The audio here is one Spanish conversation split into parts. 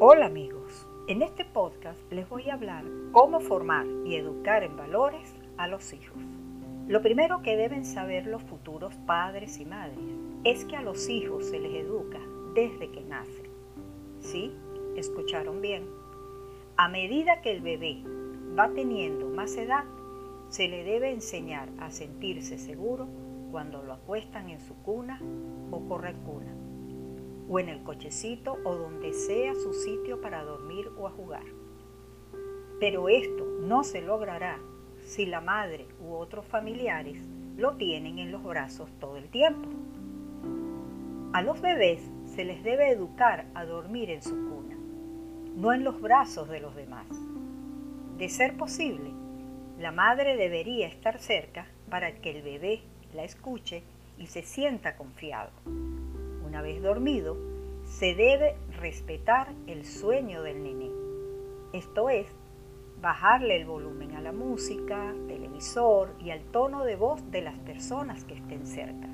Hola amigos, en este podcast les voy a hablar cómo formar y educar en valores a los hijos. Lo primero que deben saber los futuros padres y madres es que a los hijos se les educa desde que nacen. ¿Sí? ¿Escucharon bien? A medida que el bebé va teniendo más edad, se le debe enseñar a sentirse seguro cuando lo acuestan en su cuna o corre cuna o en el cochecito o donde sea su sitio para dormir o a jugar. Pero esto no se logrará si la madre u otros familiares lo tienen en los brazos todo el tiempo. A los bebés se les debe educar a dormir en su cuna, no en los brazos de los demás. De ser posible, la madre debería estar cerca para que el bebé la escuche y se sienta confiado una vez dormido, se debe respetar el sueño del nené. Esto es, bajarle el volumen a la música, televisor y al tono de voz de las personas que estén cerca.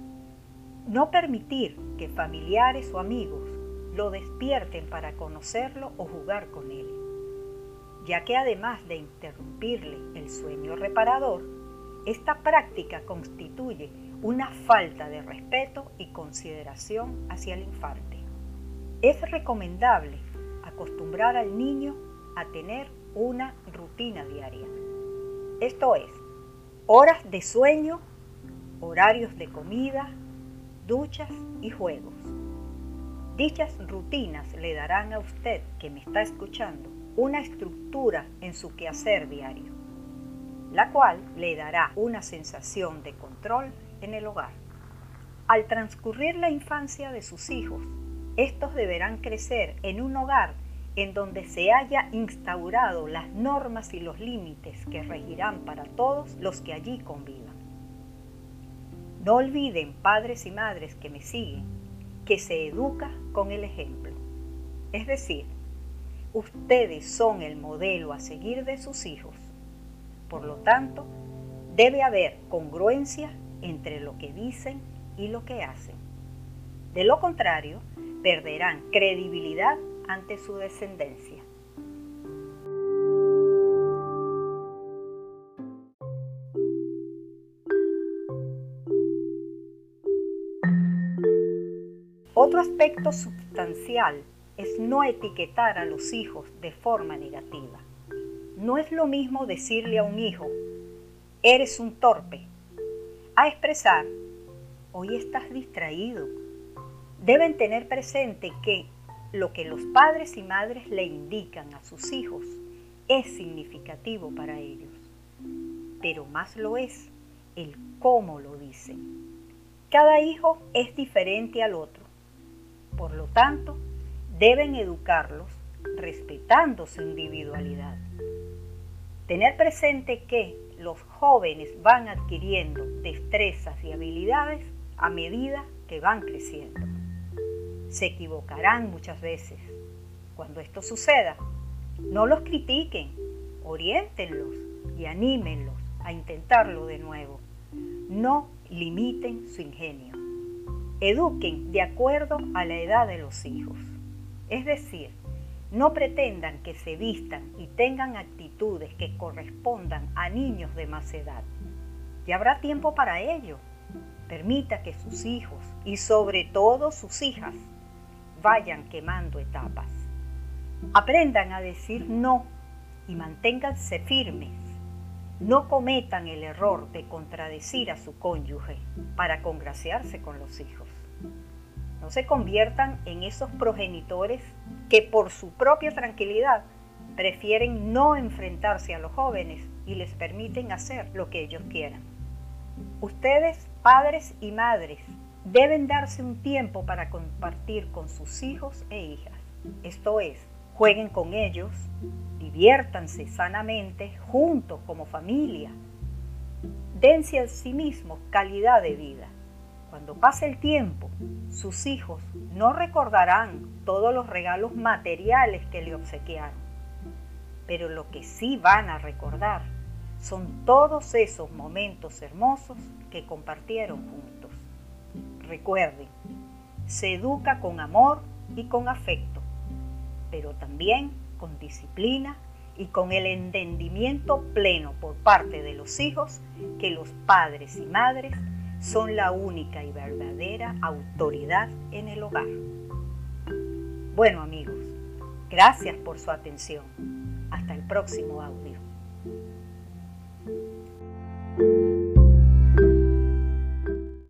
No permitir que familiares o amigos lo despierten para conocerlo o jugar con él, ya que además de interrumpirle el sueño reparador, esta práctica constituye una falta de respeto y consideración hacia el infante. Es recomendable acostumbrar al niño a tener una rutina diaria. Esto es, horas de sueño, horarios de comida, duchas y juegos. Dichas rutinas le darán a usted que me está escuchando una estructura en su quehacer diario, la cual le dará una sensación de control en el hogar. Al transcurrir la infancia de sus hijos, estos deberán crecer en un hogar en donde se haya instaurado las normas y los límites que regirán para todos los que allí convivan. No olviden, padres y madres que me siguen, que se educa con el ejemplo. Es decir, ustedes son el modelo a seguir de sus hijos. Por lo tanto, debe haber congruencia entre lo que dicen y lo que hacen. De lo contrario, perderán credibilidad ante su descendencia. Otro aspecto sustancial es no etiquetar a los hijos de forma negativa. No es lo mismo decirle a un hijo, eres un torpe, a expresar, hoy estás distraído. Deben tener presente que lo que los padres y madres le indican a sus hijos es significativo para ellos, pero más lo es el cómo lo dicen. Cada hijo es diferente al otro, por lo tanto, deben educarlos respetando su individualidad. Tener presente que los jóvenes van adquiriendo destrezas y habilidades a medida que van creciendo. Se equivocarán muchas veces. Cuando esto suceda, no los critiquen, oriéntenlos y anímenlos a intentarlo de nuevo. No limiten su ingenio. Eduquen de acuerdo a la edad de los hijos. Es decir, no pretendan que se vistan y tengan actitudes que correspondan a niños de más edad. Ya habrá tiempo para ello. Permita que sus hijos y sobre todo sus hijas vayan quemando etapas. Aprendan a decir no y manténganse firmes. No cometan el error de contradecir a su cónyuge para congraciarse con los hijos. No se conviertan en esos progenitores que por su propia tranquilidad prefieren no enfrentarse a los jóvenes y les permiten hacer lo que ellos quieran. Ustedes, padres y madres, deben darse un tiempo para compartir con sus hijos e hijas. Esto es, jueguen con ellos, diviértanse sanamente juntos como familia. Dense a sí mismos calidad de vida. Cuando pase el tiempo, sus hijos no recordarán todos los regalos materiales que le obsequiaron, pero lo que sí van a recordar son todos esos momentos hermosos que compartieron juntos. Recuerden, se educa con amor y con afecto, pero también con disciplina y con el entendimiento pleno por parte de los hijos que los padres y madres son la única y verdadera autoridad en el hogar. Bueno amigos, gracias por su atención. Hasta el próximo audio.